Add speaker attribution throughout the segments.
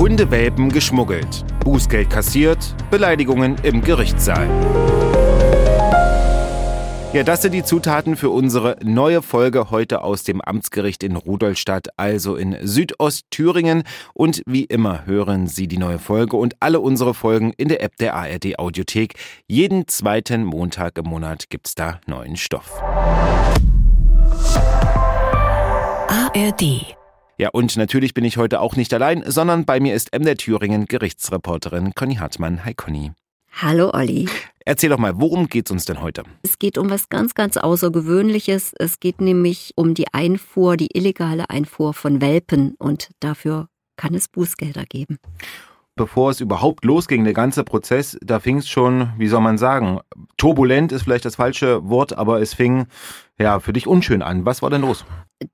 Speaker 1: Hundewelpen geschmuggelt, Bußgeld kassiert, Beleidigungen im Gerichtssaal. Ja, das sind die Zutaten für unsere neue Folge heute aus dem Amtsgericht in Rudolstadt, also in Südostthüringen. Und wie immer hören Sie die neue Folge und alle unsere Folgen in der App der ARD Audiothek. Jeden zweiten Montag im Monat gibt's da neuen Stoff.
Speaker 2: ARD
Speaker 1: ja, und natürlich bin ich heute auch nicht allein, sondern bei mir ist MDR Thüringen Gerichtsreporterin Conny Hartmann. Hi Conny.
Speaker 3: Hallo Olli.
Speaker 1: Erzähl doch mal, worum geht's uns denn heute?
Speaker 3: Es geht um was ganz, ganz Außergewöhnliches. Es geht nämlich um die Einfuhr, die illegale Einfuhr von Welpen und dafür kann es Bußgelder geben.
Speaker 1: Bevor es überhaupt losging, der ganze Prozess, da fing es schon, wie soll man sagen, turbulent ist vielleicht das falsche Wort, aber es fing ja für dich unschön an. Was war denn los?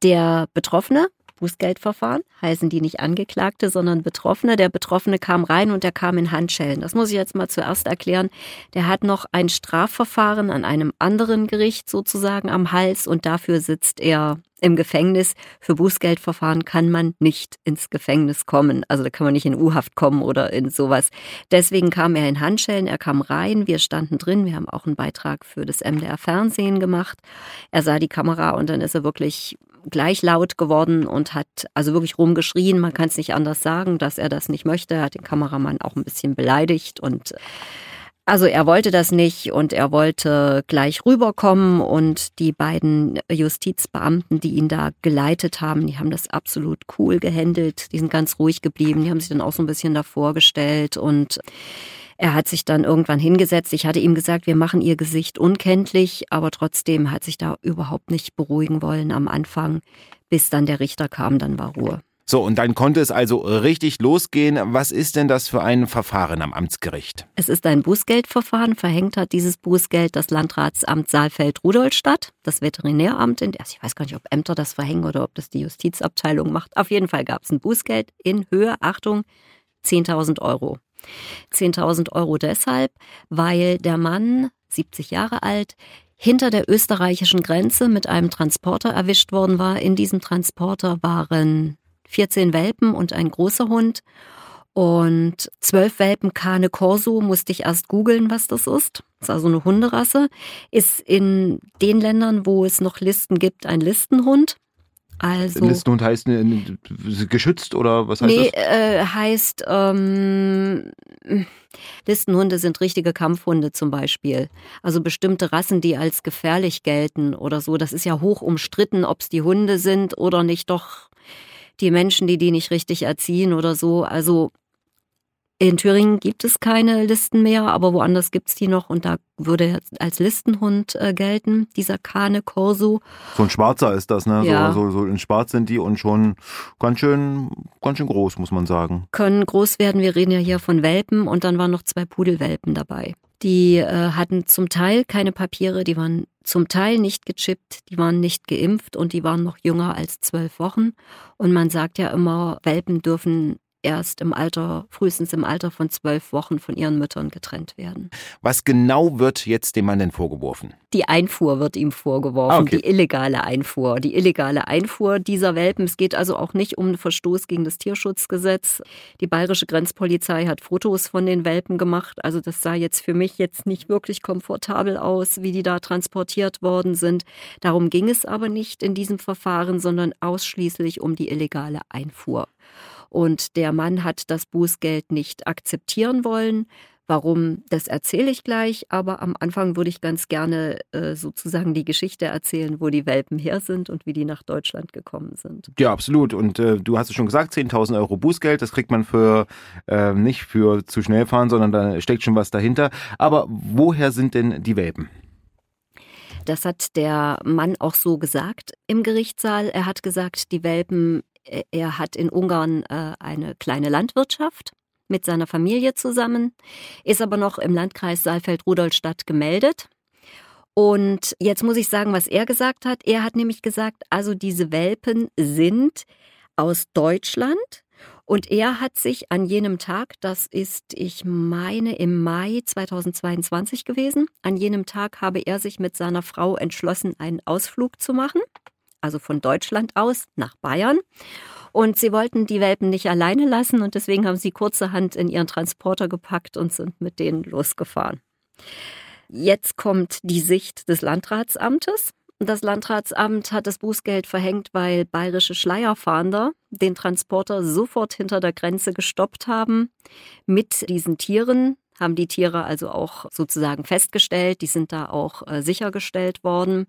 Speaker 3: Der Betroffene Bußgeldverfahren, heißen die nicht Angeklagte, sondern Betroffene. Der Betroffene kam rein und der kam in Handschellen. Das muss ich jetzt mal zuerst erklären. Der hat noch ein Strafverfahren an einem anderen Gericht sozusagen am Hals und dafür sitzt er im Gefängnis. Für Bußgeldverfahren kann man nicht ins Gefängnis kommen. Also da kann man nicht in U-Haft kommen oder in sowas. Deswegen kam er in Handschellen, er kam rein, wir standen drin, wir haben auch einen Beitrag für das MDR Fernsehen gemacht. Er sah die Kamera und dann ist er wirklich gleich laut geworden und hat also wirklich rumgeschrien. Man kann es nicht anders sagen, dass er das nicht möchte. Er hat den Kameramann auch ein bisschen beleidigt und also er wollte das nicht und er wollte gleich rüberkommen und die beiden Justizbeamten, die ihn da geleitet haben, die haben das absolut cool gehandelt. Die sind ganz ruhig geblieben. Die haben sich dann auch so ein bisschen davor gestellt und er hat sich dann irgendwann hingesetzt. Ich hatte ihm gesagt, wir machen ihr Gesicht unkenntlich, aber trotzdem hat sich da überhaupt nicht beruhigen wollen am Anfang, bis dann der Richter kam, dann war Ruhe.
Speaker 1: So, und dann konnte es also richtig losgehen. Was ist denn das für ein Verfahren am Amtsgericht?
Speaker 3: Es ist ein Bußgeldverfahren. Verhängt hat dieses Bußgeld das Landratsamt Saalfeld-Rudolstadt, das Veterinäramt. In, also ich weiß gar nicht, ob Ämter das verhängen oder ob das die Justizabteilung macht. Auf jeden Fall gab es ein Bußgeld in Höhe, Achtung, 10.000 Euro. 10.000 Euro deshalb, weil der Mann, 70 Jahre alt, hinter der österreichischen Grenze mit einem Transporter erwischt worden war. In diesem Transporter waren 14 Welpen und ein großer Hund. Und zwölf Welpen Cane Corso musste ich erst googeln, was das ist. Das ist also eine Hunderasse. Ist in den Ländern, wo es noch Listen gibt, ein Listenhund. Also,
Speaker 1: Listenhund heißt äh, geschützt oder was heißt
Speaker 3: nee,
Speaker 1: das?
Speaker 3: Äh, heißt, ähm, Listenhunde sind richtige Kampfhunde zum Beispiel. Also bestimmte Rassen, die als gefährlich gelten oder so. Das ist ja hoch umstritten, ob es die Hunde sind oder nicht doch die Menschen, die die nicht richtig erziehen oder so. Also in Thüringen gibt es keine Listen mehr, aber woanders gibt es die noch und da würde er als Listenhund äh, gelten, dieser Cane Corso.
Speaker 1: So ein Schwarzer ist das, ne?
Speaker 3: Ja.
Speaker 1: So, so, so in Schwarz sind die und schon ganz schön, ganz schön groß, muss man sagen.
Speaker 3: Können groß werden, wir reden ja hier von Welpen und dann waren noch zwei Pudelwelpen dabei. Die äh, hatten zum Teil keine Papiere, die waren zum Teil nicht gechippt, die waren nicht geimpft und die waren noch jünger als zwölf Wochen. Und man sagt ja immer, Welpen dürfen erst im Alter, frühestens im Alter von zwölf Wochen von ihren Müttern getrennt werden.
Speaker 1: Was genau wird jetzt dem Mann denn vorgeworfen?
Speaker 3: Die Einfuhr wird ihm vorgeworfen,
Speaker 1: Ah, okay.
Speaker 3: die illegale Einfuhr. Die illegale Einfuhr dieser Welpen. Es geht also auch nicht um einen Verstoß gegen das Tierschutzgesetz. Die bayerische Grenzpolizei hat Fotos von den Welpen gemacht. Also das sah jetzt für mich jetzt nicht wirklich komfortabel aus, wie die da transportiert worden sind. Darum ging es aber nicht in diesem Verfahren, sondern ausschließlich um die illegale Einfuhr. Und der Mann hat das Bußgeld nicht akzeptieren wollen. Warum, das erzähle ich gleich, aber am Anfang würde ich ganz gerne äh, sozusagen die Geschichte erzählen, wo die Welpen her sind und wie die nach Deutschland gekommen sind.
Speaker 1: Ja, absolut. Und äh, du hast es schon gesagt, 10.000 Euro Bußgeld, das kriegt man für äh, nicht für zu schnell fahren, sondern da steckt schon was dahinter. Aber woher sind denn die Welpen?
Speaker 3: Das hat der Mann auch so gesagt im Gerichtssaal. Er hat gesagt, die Welpen, er hat in Ungarn äh, eine kleine Landwirtschaft mit seiner Familie zusammen, ist aber noch im Landkreis Saalfeld-Rudolstadt gemeldet. Und jetzt muss ich sagen, was er gesagt hat. Er hat nämlich gesagt, also diese Welpen sind aus Deutschland. Und er hat sich an jenem Tag, das ist, ich meine, im Mai 2022 gewesen, an jenem Tag habe er sich mit seiner Frau entschlossen, einen Ausflug zu machen. Also von Deutschland aus nach Bayern. Und sie wollten die Welpen nicht alleine lassen und deswegen haben sie kurzerhand in ihren Transporter gepackt und sind mit denen losgefahren. Jetzt kommt die Sicht des Landratsamtes. Das Landratsamt hat das Bußgeld verhängt, weil bayerische Schleierfahnder den Transporter sofort hinter der Grenze gestoppt haben mit diesen Tieren, haben die Tiere also auch sozusagen festgestellt, die sind da auch äh, sichergestellt worden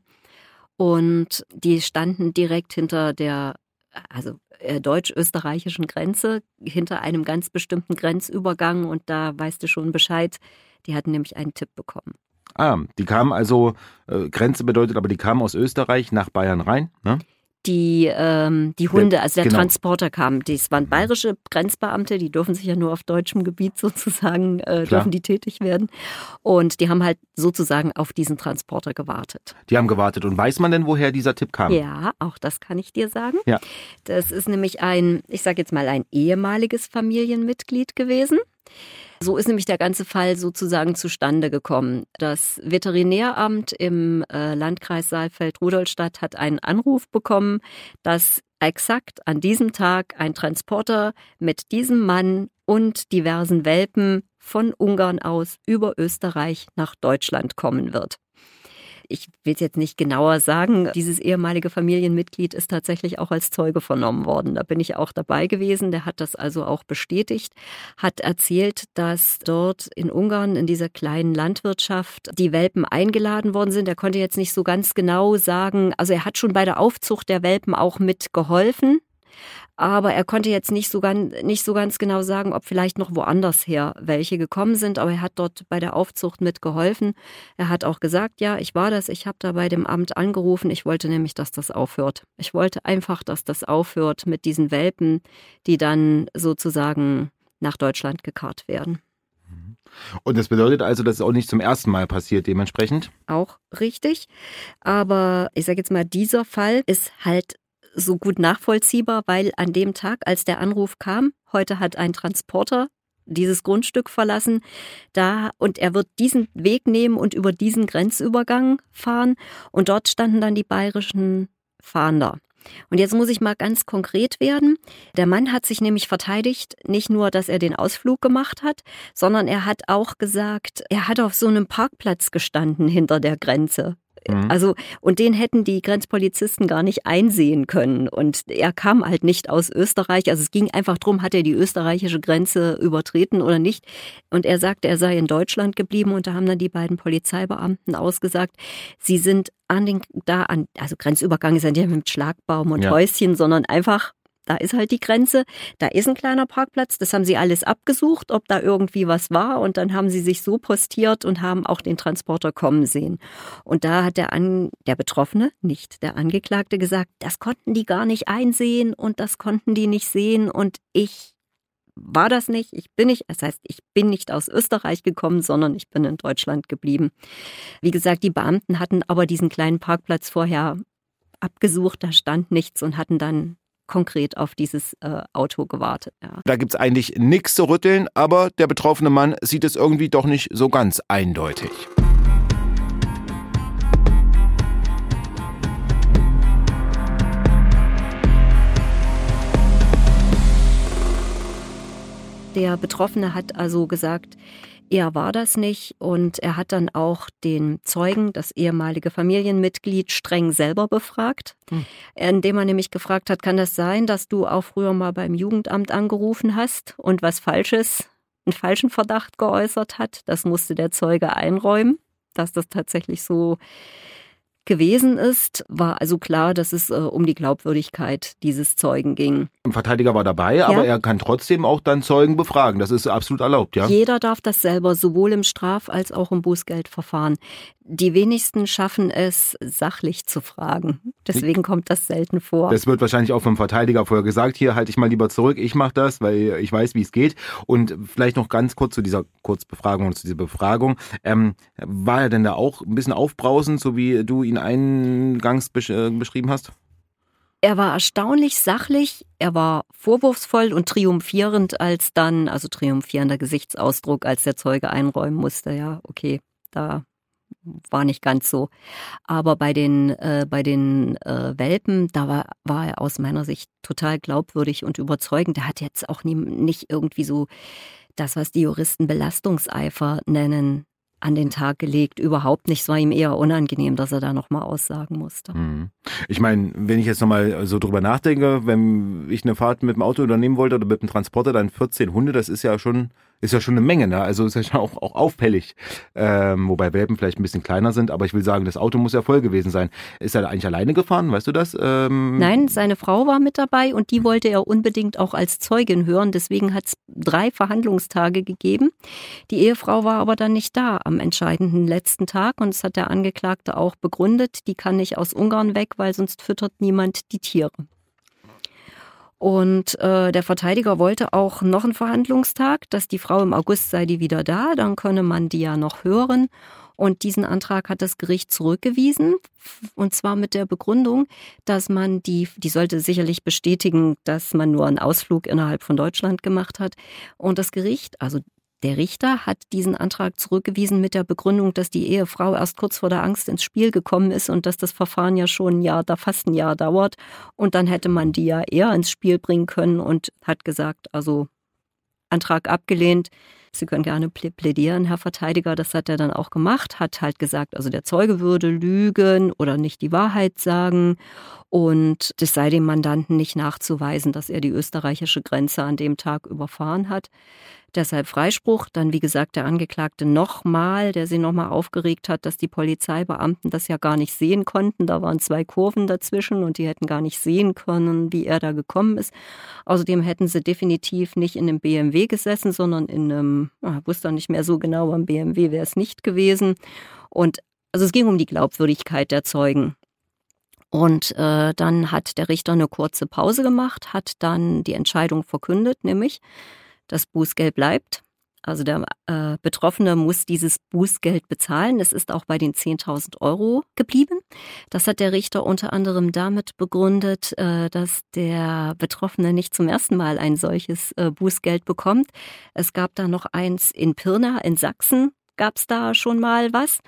Speaker 3: und die standen direkt hinter der also äh, deutsch-österreichischen Grenze, hinter einem ganz bestimmten Grenzübergang und da weißt du schon Bescheid, die hatten nämlich einen Tipp bekommen.
Speaker 1: Ah, die kamen also, äh, Grenze bedeutet, aber die kamen aus Österreich nach Bayern rein, ne?
Speaker 3: Die, ähm, die Hunde, also der genau. Transporter kam. Das waren bayerische Grenzbeamte, die dürfen sich ja nur auf deutschem Gebiet sozusagen, äh, dürfen die tätig werden. Und die haben halt sozusagen auf diesen Transporter gewartet.
Speaker 1: Die haben gewartet. Und weiß man denn, woher dieser Tipp kam?
Speaker 3: Ja, auch das kann ich dir sagen.
Speaker 1: Ja.
Speaker 3: Das ist nämlich ein, ich sage jetzt mal, ein ehemaliges Familienmitglied gewesen. So ist nämlich der ganze Fall sozusagen zustande gekommen. Das Veterinäramt im äh, Landkreis Saalfeld-Rudolstadt hat einen Anruf bekommen, dass exakt an diesem Tag ein Transporter mit diesem Mann und diversen Welpen von Ungarn aus über Österreich nach Deutschland kommen wird. Ich will es jetzt nicht genauer sagen. Dieses ehemalige Familienmitglied ist tatsächlich auch als Zeuge vernommen worden. Da bin ich auch dabei gewesen. Der hat das also auch bestätigt, hat erzählt, dass dort in Ungarn in dieser kleinen Landwirtschaft die Welpen eingeladen worden sind. Er konnte jetzt nicht so ganz genau sagen, also er hat schon bei der Aufzucht der Welpen auch mitgeholfen aber er konnte jetzt nicht so, ganz, nicht so ganz genau sagen, ob vielleicht noch woanders her welche gekommen sind. Aber er hat dort bei der Aufzucht mitgeholfen. Er hat auch gesagt, ja, ich war das, ich habe da bei dem Amt angerufen. Ich wollte nämlich, dass das aufhört. Ich wollte einfach, dass das aufhört mit diesen Welpen, die dann sozusagen nach Deutschland gekarrt werden.
Speaker 1: Und das bedeutet also, dass es auch nicht zum ersten Mal passiert, dementsprechend?
Speaker 3: Auch richtig. Aber ich sage jetzt mal, dieser Fall ist halt so gut nachvollziehbar, weil an dem Tag, als der Anruf kam, heute hat ein Transporter dieses Grundstück verlassen, da und er wird diesen Weg nehmen und über diesen Grenzübergang fahren und dort standen dann die bayerischen Fahnder. Und jetzt muss ich mal ganz konkret werden. Der Mann hat sich nämlich verteidigt, nicht nur, dass er den Ausflug gemacht hat, sondern er hat auch gesagt, er hat auf so einem Parkplatz gestanden hinter der Grenze. Mhm. Also, und den hätten die Grenzpolizisten gar nicht einsehen können. Und er kam halt nicht aus Österreich. Also es ging einfach drum, hat er die österreichische Grenze übertreten oder nicht. Und er sagte, er sei in Deutschland geblieben und da haben dann die beiden Polizeibeamten ausgesagt, sie sind an den, da an, also Grenzübergang ist ja nicht mit Schlagbaum und ja. Häuschen, sondern einfach da ist halt die Grenze. Da ist ein kleiner Parkplatz. Das haben sie alles abgesucht, ob da irgendwie was war. Und dann haben sie sich so postiert und haben auch den Transporter kommen sehen. Und da hat der, An der Betroffene, nicht der Angeklagte, gesagt, das konnten die gar nicht einsehen und das konnten die nicht sehen. Und ich war das nicht. Ich bin nicht, das heißt, ich bin nicht aus Österreich gekommen, sondern ich bin in Deutschland geblieben. Wie gesagt, die Beamten hatten aber diesen kleinen Parkplatz vorher abgesucht, da stand nichts und hatten dann konkret auf dieses äh, Auto gewartet. Ja.
Speaker 1: Da gibt es eigentlich nichts zu rütteln, aber der betroffene Mann sieht es irgendwie doch nicht so ganz eindeutig.
Speaker 3: Der Betroffene hat also gesagt, er war das nicht und er hat dann auch den Zeugen, das ehemalige Familienmitglied, streng selber befragt, hm. indem er nämlich gefragt hat, kann das sein, dass du auch früher mal beim Jugendamt angerufen hast und was Falsches, einen falschen Verdacht geäußert hat? Das musste der Zeuge einräumen, dass das tatsächlich so gewesen ist, war also klar, dass es äh, um die Glaubwürdigkeit dieses Zeugen ging.
Speaker 1: Ein Verteidiger war dabei, ja. aber er kann trotzdem auch dann Zeugen befragen. Das ist absolut erlaubt, ja?
Speaker 3: Jeder darf das selber, sowohl im Straf- als auch im Bußgeldverfahren. Die wenigsten schaffen es, sachlich zu fragen. Deswegen kommt das selten vor.
Speaker 1: Das wird wahrscheinlich auch vom Verteidiger vorher gesagt. Hier halte ich mal lieber zurück. Ich mache das, weil ich weiß, wie es geht. Und vielleicht noch ganz kurz zu dieser Kurzbefragung und zu dieser Befragung. Ähm, war er denn da auch ein bisschen aufbrausend, so wie du ihn eingangs besch äh, beschrieben hast?
Speaker 3: Er war erstaunlich sachlich, er war vorwurfsvoll und triumphierend, als dann, also triumphierender Gesichtsausdruck, als der Zeuge einräumen musste, ja, okay, da war nicht ganz so. Aber bei den, äh, bei den äh, Welpen, da war, war er aus meiner Sicht total glaubwürdig und überzeugend. Der hat jetzt auch nie, nicht irgendwie so das, was die Juristen Belastungseifer nennen, an den Tag gelegt. Überhaupt nicht. Es war ihm eher unangenehm, dass er da nochmal aussagen musste. Mhm.
Speaker 1: Ich meine, wenn ich jetzt nochmal so drüber nachdenke, wenn ich eine Fahrt mit dem Auto unternehmen wollte oder mit dem Transporter, dann 14 Hunde, das ist ja schon ist ja schon eine Menge, ne? Also ist ja auch, auch auffällig. Ähm, wobei Welpen vielleicht ein bisschen kleiner sind, aber ich will sagen, das Auto muss ja voll gewesen sein. Ist er eigentlich alleine gefahren, weißt du das?
Speaker 3: Ähm Nein, seine Frau war mit dabei und die wollte er unbedingt auch als Zeugin hören. Deswegen hat es drei Verhandlungstage gegeben. Die Ehefrau war aber dann nicht da am entscheidenden letzten Tag und es hat der Angeklagte auch begründet. Die kann nicht aus Ungarn weg, weil sonst füttert niemand die Tiere. Und äh, der Verteidiger wollte auch noch einen Verhandlungstag, dass die Frau im August sei die wieder da, dann könne man die ja noch hören. Und diesen Antrag hat das Gericht zurückgewiesen. Und zwar mit der Begründung, dass man die, die sollte sicherlich bestätigen, dass man nur einen Ausflug innerhalb von Deutschland gemacht hat. Und das Gericht, also der Richter hat diesen Antrag zurückgewiesen mit der Begründung, dass die Ehefrau erst kurz vor der Angst ins Spiel gekommen ist und dass das Verfahren ja schon ein Jahr, da fast ein Jahr dauert. Und dann hätte man die ja eher ins Spiel bringen können und hat gesagt, also Antrag abgelehnt. Sie können gerne plädieren, Herr Verteidiger. Das hat er dann auch gemacht, hat halt gesagt, also der Zeuge würde lügen oder nicht die Wahrheit sagen und es sei dem Mandanten nicht nachzuweisen, dass er die österreichische Grenze an dem Tag überfahren hat. Deshalb Freispruch. Dann, wie gesagt, der Angeklagte nochmal, der sie nochmal aufgeregt hat, dass die Polizeibeamten das ja gar nicht sehen konnten. Da waren zwei Kurven dazwischen und die hätten gar nicht sehen können, wie er da gekommen ist. Außerdem hätten sie definitiv nicht in einem BMW gesessen, sondern in einem, ich ah, wusste nicht mehr so genau, am BMW wäre es nicht gewesen. Und also es ging um die Glaubwürdigkeit der Zeugen. Und äh, dann hat der Richter eine kurze Pause gemacht, hat dann die Entscheidung verkündet, nämlich das Bußgeld bleibt. Also der äh, Betroffene muss dieses Bußgeld bezahlen. Es ist auch bei den 10.000 Euro geblieben. Das hat der Richter unter anderem damit begründet, äh, dass der Betroffene nicht zum ersten Mal ein solches äh, Bußgeld bekommt. Es gab da noch eins in Pirna in Sachsen, gab es da schon mal was.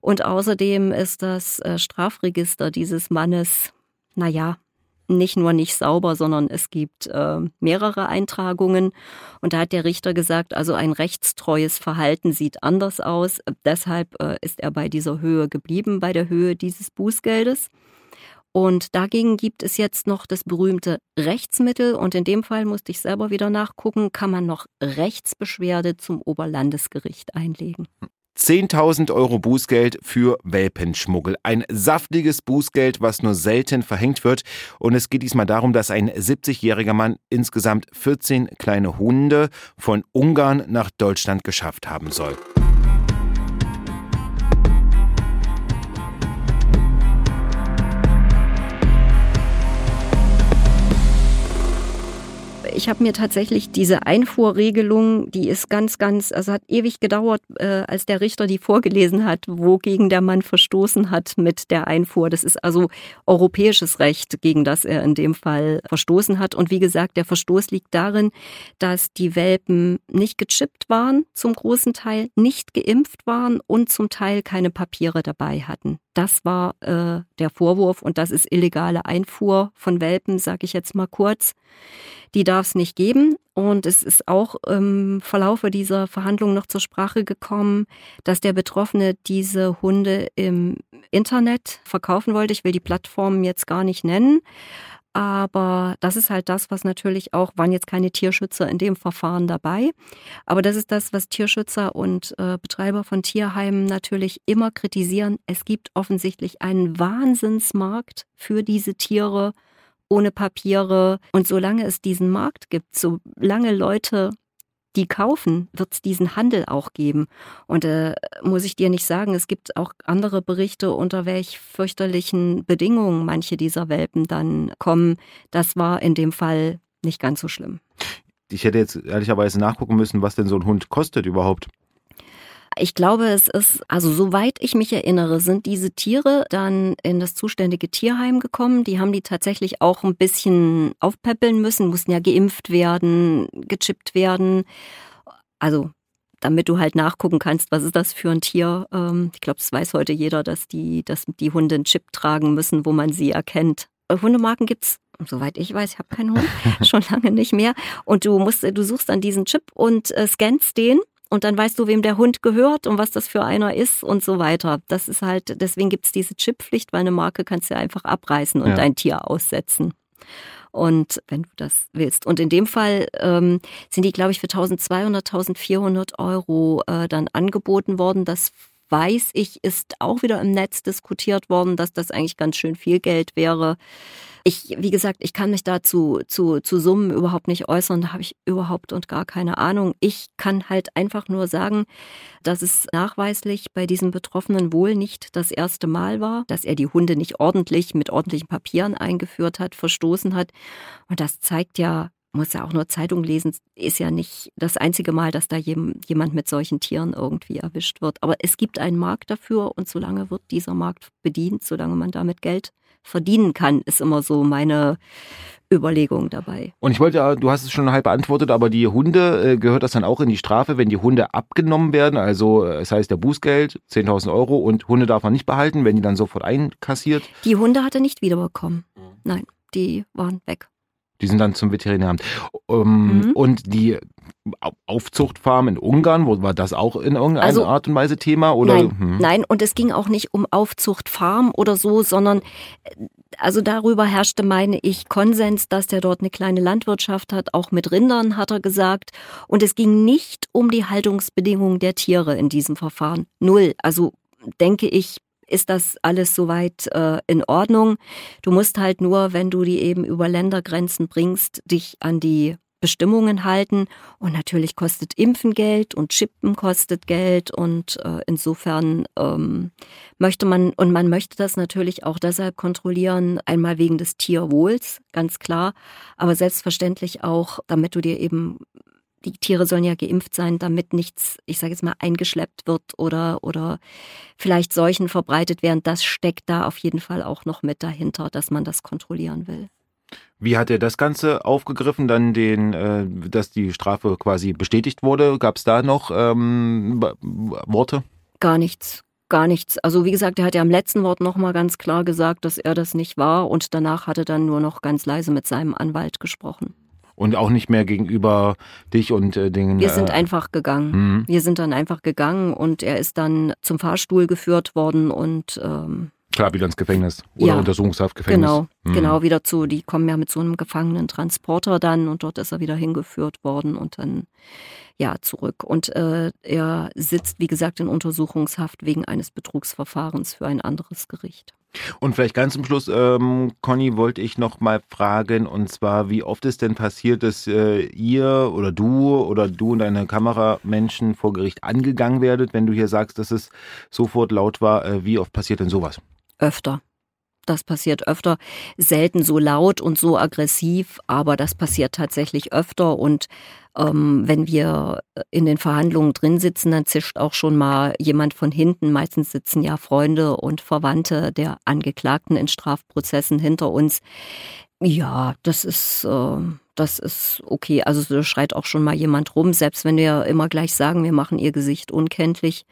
Speaker 3: Und außerdem ist das äh, Strafregister dieses Mannes, naja, nicht nur nicht sauber, sondern es gibt äh, mehrere Eintragungen. Und da hat der Richter gesagt, also ein rechtstreues Verhalten sieht anders aus. Deshalb äh, ist er bei dieser Höhe geblieben, bei der Höhe dieses Bußgeldes. Und dagegen gibt es jetzt noch das berühmte Rechtsmittel. Und in dem Fall musste ich selber wieder nachgucken, kann man noch Rechtsbeschwerde zum Oberlandesgericht einlegen.
Speaker 1: 10.000 Euro Bußgeld für Welpenschmuggel. Ein saftiges Bußgeld, was nur selten verhängt wird. Und es geht diesmal darum, dass ein 70-jähriger Mann insgesamt 14 kleine Hunde von Ungarn nach Deutschland geschafft haben soll.
Speaker 3: Ich habe mir tatsächlich diese Einfuhrregelung, die ist ganz, ganz, also hat ewig gedauert, äh, als der Richter die vorgelesen hat, wogegen der Mann verstoßen hat mit der Einfuhr. Das ist also europäisches Recht, gegen das er in dem Fall verstoßen hat. Und wie gesagt, der Verstoß liegt darin, dass die Welpen nicht gechippt waren, zum großen Teil nicht geimpft waren und zum Teil keine Papiere dabei hatten. Das war äh, der Vorwurf und das ist illegale Einfuhr von Welpen, sage ich jetzt mal kurz. Die darf es nicht geben. Und es ist auch im Verlaufe dieser Verhandlungen noch zur Sprache gekommen, dass der Betroffene diese Hunde im Internet verkaufen wollte. Ich will die Plattformen jetzt gar nicht nennen. Aber das ist halt das, was natürlich auch, waren jetzt keine Tierschützer in dem Verfahren dabei. Aber das ist das, was Tierschützer und äh, Betreiber von Tierheimen natürlich immer kritisieren. Es gibt offensichtlich einen Wahnsinnsmarkt für diese Tiere ohne Papiere. Und solange es diesen Markt gibt, solange Leute die kaufen, wird es diesen Handel auch geben. Und äh, muss ich dir nicht sagen, es gibt auch andere Berichte, unter welch fürchterlichen Bedingungen manche dieser Welpen dann kommen. Das war in dem Fall nicht ganz so schlimm.
Speaker 1: Ich hätte jetzt ehrlicherweise nachgucken müssen, was denn so ein Hund kostet überhaupt.
Speaker 3: Ich glaube, es ist, also soweit ich mich erinnere, sind diese Tiere dann in das zuständige Tierheim gekommen. Die haben die tatsächlich auch ein bisschen aufpäppeln müssen, mussten ja geimpft werden, gechippt werden. Also damit du halt nachgucken kannst, was ist das für ein Tier. Ähm, ich glaube, das weiß heute jeder, dass die, dass die Hunde einen Chip tragen müssen, wo man sie erkennt. Äh, Hundemarken gibt's soweit ich weiß, ich habe keinen Hund, schon lange nicht mehr. Und du musst, du suchst dann diesen Chip und äh, scannst den und dann weißt du, wem der Hund gehört und was das für einer ist und so weiter. Das ist halt, deswegen gibt's diese Chipppflicht, weil eine Marke kannst du ja einfach abreißen und ja. ein Tier aussetzen. Und wenn du das willst. Und in dem Fall ähm, sind die, glaube ich, für 1200, 1400 Euro äh, dann angeboten worden. Das weiß ich, ist auch wieder im Netz diskutiert worden, dass das eigentlich ganz schön viel Geld wäre. Ich, wie gesagt, ich kann mich dazu zu, zu Summen überhaupt nicht äußern. Da habe ich überhaupt und gar keine Ahnung. Ich kann halt einfach nur sagen, dass es nachweislich bei diesem Betroffenen wohl nicht das erste Mal war, dass er die Hunde nicht ordentlich mit ordentlichen Papieren eingeführt hat, verstoßen hat. Und das zeigt ja, muss ja auch nur Zeitung lesen, ist ja nicht das einzige Mal, dass da jemand mit solchen Tieren irgendwie erwischt wird. Aber es gibt einen Markt dafür und solange wird dieser Markt bedient, solange man damit Geld verdienen kann, ist immer so meine Überlegung dabei.
Speaker 1: Und ich wollte, du hast es schon halb beantwortet, aber die Hunde, äh, gehört das dann auch in die Strafe, wenn die Hunde abgenommen werden? Also es heißt der Bußgeld, 10.000 Euro und Hunde darf man nicht behalten, wenn die dann sofort einkassiert?
Speaker 3: Die Hunde hat er nicht wiederbekommen. Nein, die waren weg.
Speaker 1: Die sind dann zum Veterinäramt. Um, mhm. Und die Aufzuchtfarm in Ungarn, wo war das auch in irgendeiner also, Art und Weise Thema? Oder?
Speaker 3: Nein, hm. nein, und es ging auch nicht um Aufzuchtfarm oder so, sondern also darüber herrschte, meine ich, Konsens, dass der dort eine kleine Landwirtschaft hat, auch mit Rindern, hat er gesagt. Und es ging nicht um die Haltungsbedingungen der Tiere in diesem Verfahren. Null. Also denke ich, ist das alles soweit äh, in Ordnung. Du musst halt nur, wenn du die eben über Ländergrenzen bringst, dich an die Bestimmungen halten. Und natürlich kostet Impfen Geld und Chippen kostet Geld. Und äh, insofern ähm, möchte man, und man möchte das natürlich auch deshalb kontrollieren, einmal wegen des Tierwohls, ganz klar, aber selbstverständlich auch, damit du dir eben die Tiere sollen ja geimpft sein, damit nichts, ich sage jetzt mal, eingeschleppt wird oder, oder vielleicht Seuchen verbreitet werden. Das steckt da auf jeden Fall auch noch mit dahinter, dass man das kontrollieren will.
Speaker 1: Wie hat er das Ganze aufgegriffen, dann den, äh, dass die Strafe quasi bestätigt wurde? Gab es da noch ähm, Worte?
Speaker 3: Gar nichts, gar nichts. Also wie gesagt, er hat ja am letzten Wort nochmal ganz klar gesagt, dass er das nicht war und danach hat er dann nur noch ganz leise mit seinem Anwalt gesprochen.
Speaker 1: Und auch nicht mehr gegenüber dich und äh, den.
Speaker 3: Wir sind äh, einfach gegangen. Mhm. Wir sind dann einfach gegangen und er ist dann zum Fahrstuhl geführt worden und ähm,
Speaker 1: Klar, wieder ins Gefängnis oder ja, Untersuchungshaft, Gefängnis.
Speaker 3: Genau, mhm. genau, wieder zu, die kommen ja mit so einem Gefangenentransporter dann und dort ist er wieder hingeführt worden und dann ja zurück. Und äh, er sitzt, wie gesagt, in Untersuchungshaft wegen eines Betrugsverfahrens für ein anderes Gericht.
Speaker 1: Und vielleicht ganz zum Schluss, ähm, Conny, wollte ich noch mal fragen, und zwar, wie oft ist denn passiert, dass äh, ihr oder du oder du und deine Kameramenschen vor Gericht angegangen werdet, wenn du hier sagst, dass es sofort laut war? Äh, wie oft passiert denn sowas?
Speaker 3: Öfter. Das passiert öfter, selten so laut und so aggressiv, aber das passiert tatsächlich öfter. Und ähm, wenn wir in den Verhandlungen drin sitzen, dann zischt auch schon mal jemand von hinten. Meistens sitzen ja Freunde und Verwandte der Angeklagten in Strafprozessen hinter uns. Ja, das ist, äh, das ist okay. Also da schreit auch schon mal jemand rum, selbst wenn wir immer gleich sagen, wir machen ihr Gesicht unkenntlich.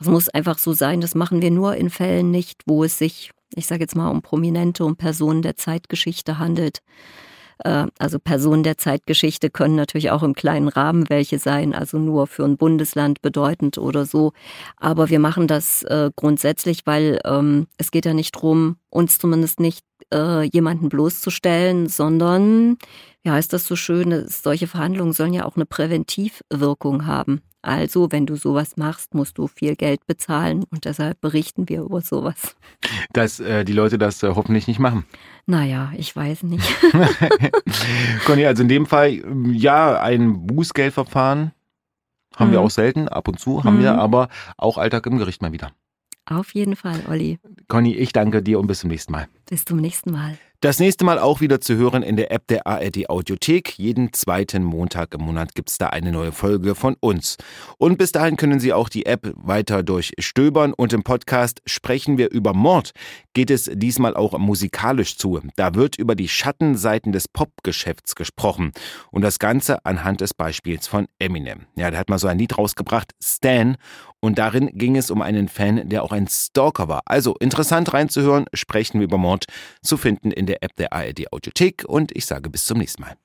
Speaker 3: Es muss einfach so sein, das machen wir nur in Fällen nicht, wo es sich, ich sage jetzt mal, um Prominente, um Personen der Zeitgeschichte handelt. Äh, also Personen der Zeitgeschichte können natürlich auch im kleinen Rahmen welche sein, also nur für ein Bundesland bedeutend oder so. Aber wir machen das äh, grundsätzlich, weil ähm, es geht ja nicht drum, uns zumindest nicht äh, jemanden bloßzustellen, sondern, wie heißt das so schön, solche Verhandlungen sollen ja auch eine Präventivwirkung haben. Also, wenn du sowas machst, musst du viel Geld bezahlen und deshalb berichten wir über sowas.
Speaker 1: Dass äh, die Leute das äh, hoffentlich nicht machen.
Speaker 3: Naja, ich weiß nicht.
Speaker 1: Conny, also in dem Fall, ja, ein Bußgeldverfahren haben mhm. wir auch selten, ab und zu haben mhm. wir, aber auch Alltag im Gericht mal wieder.
Speaker 3: Auf jeden Fall, Olli.
Speaker 1: Conny, ich danke dir und bis zum nächsten Mal.
Speaker 3: Bis zum nächsten Mal.
Speaker 1: Das nächste Mal auch wieder zu hören in der App der ARD Audiothek. Jeden zweiten Montag im Monat gibt's da eine neue Folge von uns. Und bis dahin können Sie auch die App weiter durchstöbern und im Podcast sprechen wir über Mord. Geht es diesmal auch musikalisch zu. Da wird über die Schattenseiten des Popgeschäfts gesprochen. Und das Ganze anhand des Beispiels von Eminem. Ja, der hat mal so ein Lied rausgebracht, Stan. Und darin ging es um einen Fan, der auch ein Stalker war. Also interessant reinzuhören, sprechen wir über Mord, zu finden in der App der ARD Audiothek und ich sage bis zum nächsten Mal.